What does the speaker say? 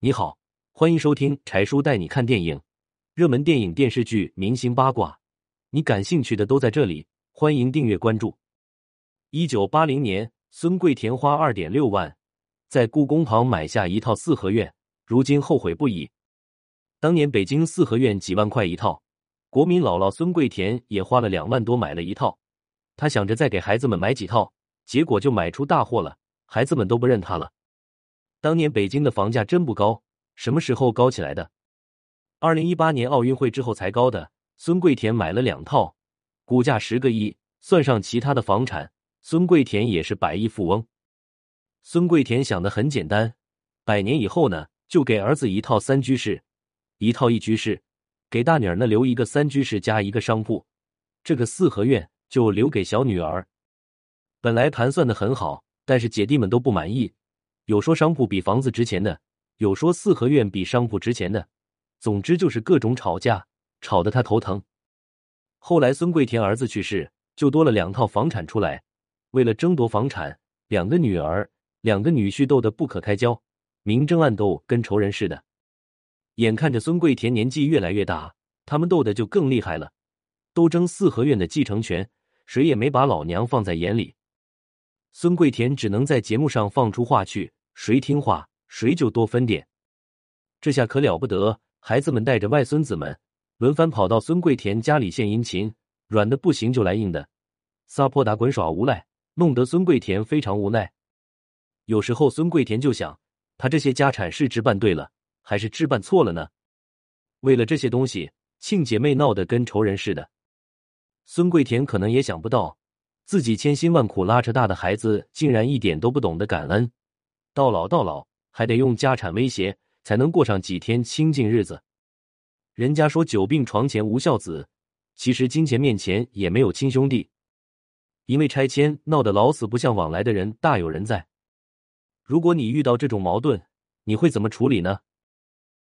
你好，欢迎收听柴叔带你看电影，热门电影、电视剧、明星八卦，你感兴趣的都在这里。欢迎订阅关注。一九八零年，孙桂田花二点六万在故宫旁买下一套四合院，如今后悔不已。当年北京四合院几万块一套，国民姥姥孙桂田也花了两万多买了一套。他想着再给孩子们买几套，结果就买出大货了，孩子们都不认他了。当年北京的房价真不高，什么时候高起来的？二零一八年奥运会之后才高的。孙桂田买了两套，股价十个亿，算上其他的房产，孙桂田也是百亿富翁。孙桂田想的很简单，百年以后呢，就给儿子一套三居室，一套一居室，给大女儿呢留一个三居室加一个商铺，这个四合院就留给小女儿。本来盘算的很好，但是姐弟们都不满意。有说商铺比房子值钱的，有说四合院比商铺值钱的，总之就是各种吵架，吵得他头疼。后来孙桂田儿子去世，就多了两套房产出来。为了争夺房产，两个女儿、两个女婿斗得不可开交，明争暗斗，跟仇人似的。眼看着孙桂田年纪越来越大，他们斗得就更厉害了，都争四合院的继承权，谁也没把老娘放在眼里。孙桂田只能在节目上放出话去。谁听话，谁就多分点。这下可了不得，孩子们带着外孙子们轮番跑到孙桂田家里献殷勤，软的不行就来硬的，撒泼打滚耍无赖，弄得孙桂田非常无奈。有时候孙桂田就想，他这些家产是置办对了，还是置办错了呢？为了这些东西，亲姐妹闹得跟仇人似的。孙桂田可能也想不到，自己千辛万苦拉扯大的孩子，竟然一点都不懂得感恩。到老到老还得用家产威胁，才能过上几天清静日子。人家说久病床前无孝子，其实金钱面前也没有亲兄弟。因为拆迁闹得老死不相往来的人大有人在。如果你遇到这种矛盾，你会怎么处理呢？